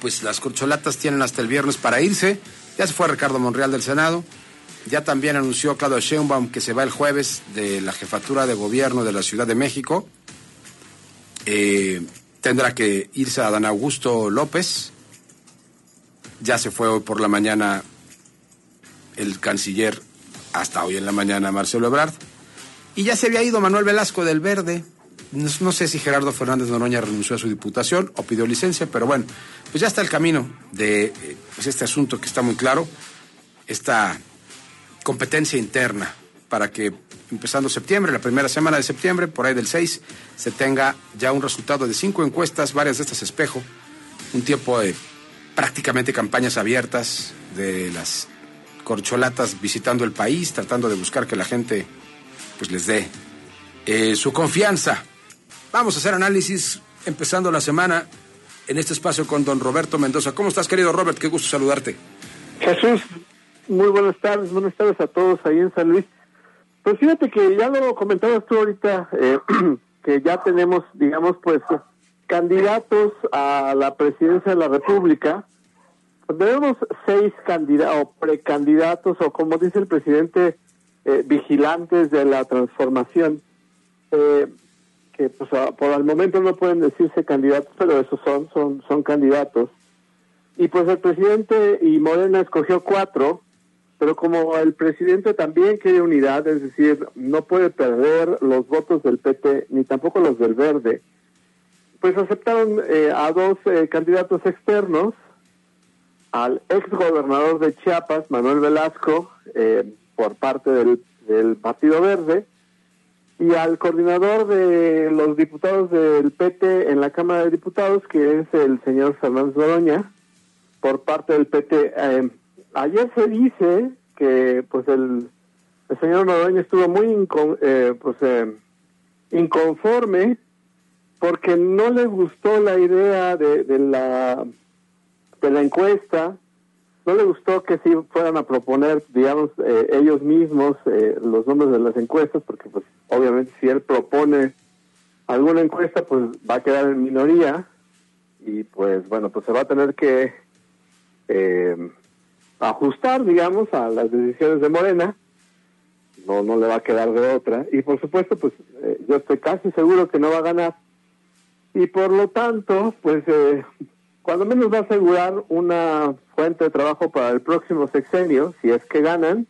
Pues las corcholatas tienen hasta el viernes para irse. Ya se fue Ricardo Monreal del Senado. Ya también anunció Claudio Sheinbaum que se va el jueves de la jefatura de gobierno de la Ciudad de México. Eh, tendrá que irse a Dan Augusto López. Ya se fue hoy por la mañana el canciller, hasta hoy en la mañana Marcelo Ebrard. Y ya se había ido Manuel Velasco del Verde. No, sé si Gerardo Fernández Noroña renunció a su diputación o pidió licencia, pero bueno, pues ya está el camino de eh, pues este asunto que está muy claro, esta competencia interna para que empezando septiembre, la primera semana de septiembre, por ahí del 6, se tenga ya un resultado de cinco encuestas, varias de estas espejo, un tiempo de prácticamente campañas abiertas de las corcholatas visitando el país, tratando de buscar que la gente pues les dé eh, su confianza. Vamos a hacer análisis empezando la semana en este espacio con don Roberto Mendoza. ¿Cómo estás, querido Robert? Qué gusto saludarte. Jesús, muy buenas tardes, buenas tardes a todos ahí en San Luis. Pues fíjate que ya lo comentabas tú ahorita, eh, que ya tenemos, digamos, pues candidatos a la presidencia de la República. Tenemos seis candidatos o precandidatos o como dice el presidente, eh, vigilantes de la transformación. Eh, que pues por el momento no pueden decirse candidatos, pero esos son, son, son candidatos. Y pues el presidente y Morena escogió cuatro, pero como el presidente también quiere unidad, es decir, no puede perder los votos del PT ni tampoco los del Verde, pues aceptaron eh, a dos eh, candidatos externos, al ex gobernador de Chiapas, Manuel Velasco, eh, por parte del, del Partido Verde, y al coordinador de los diputados del PT en la Cámara de Diputados, que es el señor Fernández Doroña, por parte del PT. Eh, ayer se dice que pues el, el señor Noroña estuvo muy eh, pues, eh, inconforme porque no le gustó la idea de, de la de la encuesta no le gustó que si fueran a proponer, digamos, eh, ellos mismos eh, los nombres de las encuestas, porque pues obviamente si él propone alguna encuesta, pues va a quedar en minoría y pues bueno, pues se va a tener que eh, ajustar, digamos, a las decisiones de Morena. No, no le va a quedar de otra. Y por supuesto, pues yo estoy casi seguro que no va a ganar. Y por lo tanto, pues cuando menos va a asegurar una fuente de trabajo para el próximo sexenio, si es que ganan,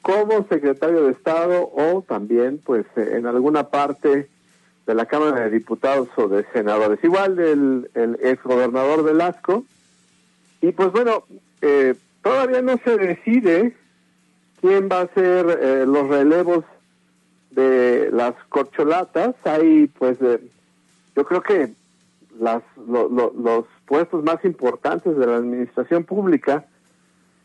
como secretario de Estado o también pues en alguna parte de la Cámara de Diputados o de Senadores. Igual del el exgobernador Velasco. Y pues bueno, eh, todavía no se decide quién va a ser eh, los relevos de las corcholatas. Hay pues, eh, yo creo que las, los puestos más importantes de la administración pública,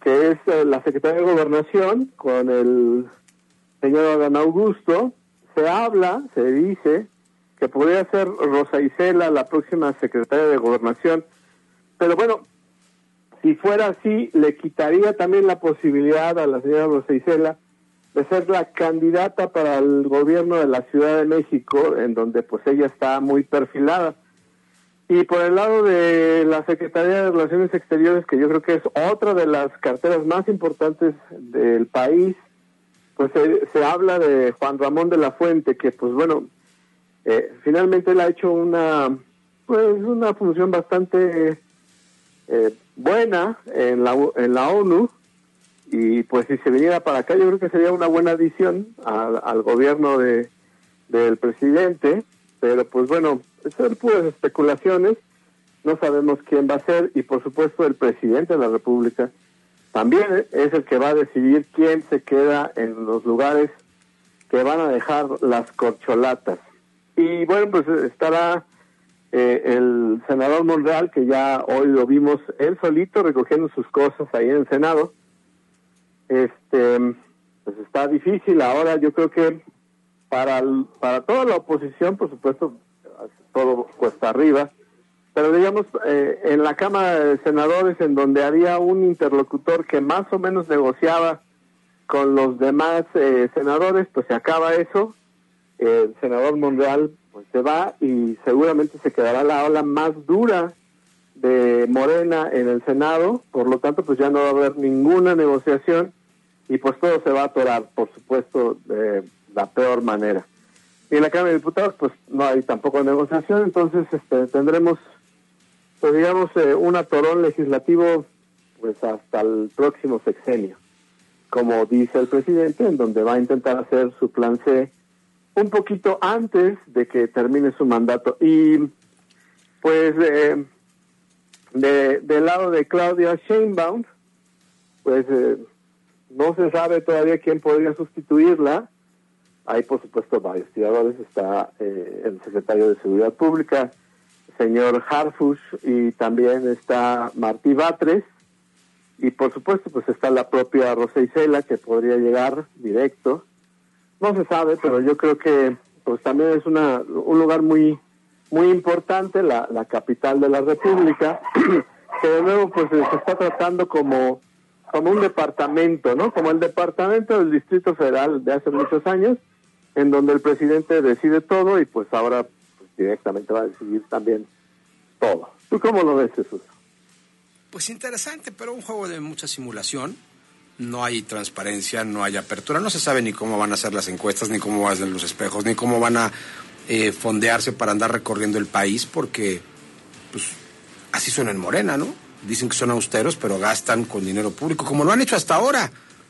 que es eh, la Secretaría de Gobernación con el señor Adán Augusto, se habla, se dice que podría ser Rosa Isela la próxima secretaria de Gobernación, pero bueno, si fuera así, le quitaría también la posibilidad a la señora Rosa Isela de ser la candidata para el gobierno de la Ciudad de México, en donde pues ella está muy perfilada. Y por el lado de la Secretaría de Relaciones Exteriores, que yo creo que es otra de las carteras más importantes del país, pues se, habla de Juan Ramón de la Fuente, que pues bueno, eh, finalmente él ha hecho una, pues una función bastante eh, buena en la, en la ONU, y pues si se viniera para acá yo creo que sería una buena adición al, al gobierno de, del presidente, pero pues bueno, son puras especulaciones, no sabemos quién va a ser y por supuesto el presidente de la República también es el que va a decidir quién se queda en los lugares que van a dejar las corcholatas. Y bueno, pues estará eh, el senador Monreal, que ya hoy lo vimos él solito recogiendo sus cosas ahí en el Senado, este, pues está difícil. Ahora yo creo que para, para toda la oposición, por supuesto, todo cuesta arriba, pero digamos, eh, en la Cámara de Senadores, en donde había un interlocutor que más o menos negociaba con los demás eh, senadores, pues se acaba eso. El senador Monreal pues se va y seguramente se quedará la ola más dura de Morena en el Senado, por lo tanto pues ya no va a haber ninguna negociación y pues todo se va a atorar, por supuesto, de la peor manera. Y en la Cámara de Diputados pues no hay tampoco negociación, entonces este, tendremos pues digamos eh, un atorón legislativo pues hasta el próximo sexenio, como dice el presidente, en donde va a intentar hacer su plan C un poquito antes de que termine su mandato. Y pues eh, de, del lado de Claudia Sheinbaum, pues eh, no se sabe todavía quién podría sustituirla. Hay por supuesto varios tiradores, está eh, el secretario de Seguridad Pública, señor Harfush, y también está Martí Batres, y por supuesto pues está la propia Rosa Isela que podría llegar directo. No se sabe, pero yo creo que pues también es una, un lugar muy muy importante, la, la capital de la República, que de nuevo pues se está tratando como, como un departamento, ¿no? Como el departamento del Distrito Federal de hace muchos años, en donde el presidente decide todo y pues ahora pues, directamente va a decidir también todo. ¿Tú cómo lo ves, Jesús? Pues interesante, pero un juego de mucha simulación no hay transparencia, no hay apertura, no se sabe ni cómo van a ser las encuestas, ni cómo van a ser los espejos, ni cómo van a eh, fondearse para andar recorriendo el país, porque pues así son en Morena, ¿no? Dicen que son austeros, pero gastan con dinero público, como lo han hecho hasta ahora.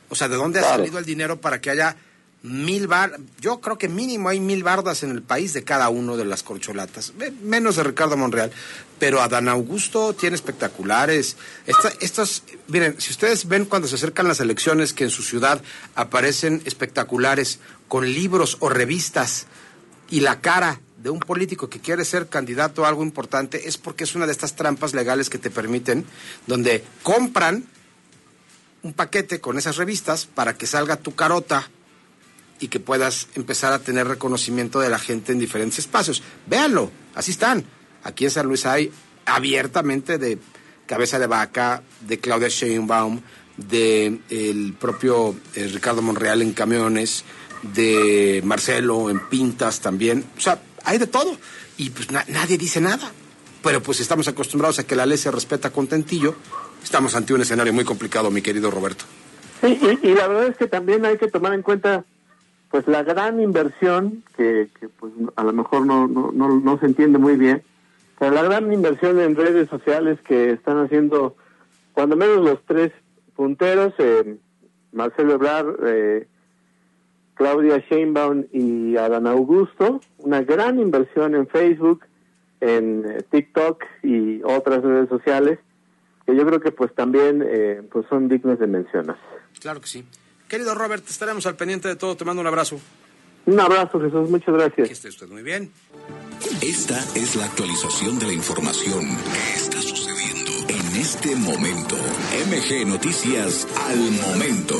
O sea, ¿de dónde ha salido el dinero para que haya mil bar, yo creo que mínimo hay mil bardas en el país de cada uno de las corcholatas, menos de Ricardo Monreal, pero Adán Augusto tiene espectaculares. estas, miren, si ustedes ven cuando se acercan las elecciones que en su ciudad aparecen espectaculares con libros o revistas y la cara de un político que quiere ser candidato a algo importante es porque es una de estas trampas legales que te permiten, donde compran un paquete con esas revistas para que salga tu carota y que puedas empezar a tener reconocimiento de la gente en diferentes espacios. Véanlo, así están. Aquí en San Luis hay abiertamente de Cabeza de Vaca, de Claudia Sheinbaum, de el propio eh, Ricardo Monreal en camiones, de Marcelo en pintas también. O sea, hay de todo. Y pues nadie dice nada. Pero pues estamos acostumbrados a que la ley se respeta con tentillo. Estamos ante un escenario muy complicado, mi querido Roberto. Sí, y la verdad es que también hay que tomar en cuenta pues la gran inversión, que, pues a lo mejor no, no, no, se entiende muy bien, pero la gran inversión en redes sociales que están haciendo, cuando menos los tres punteros, eh, Marcelo Ebrard, eh, Claudia Sheinbaum y Adán Augusto, una gran inversión en Facebook, en eh, TikTok y otras redes sociales, que yo creo que pues también pues son dignos de mencionar. Claro que sí. Querido Robert, estaremos al pendiente de todo. Te mando un abrazo. Un abrazo, Jesús. Muchas gracias. Que esté usted muy bien. Esta es la actualización de la información que está sucediendo en este momento. MG Noticias al momento.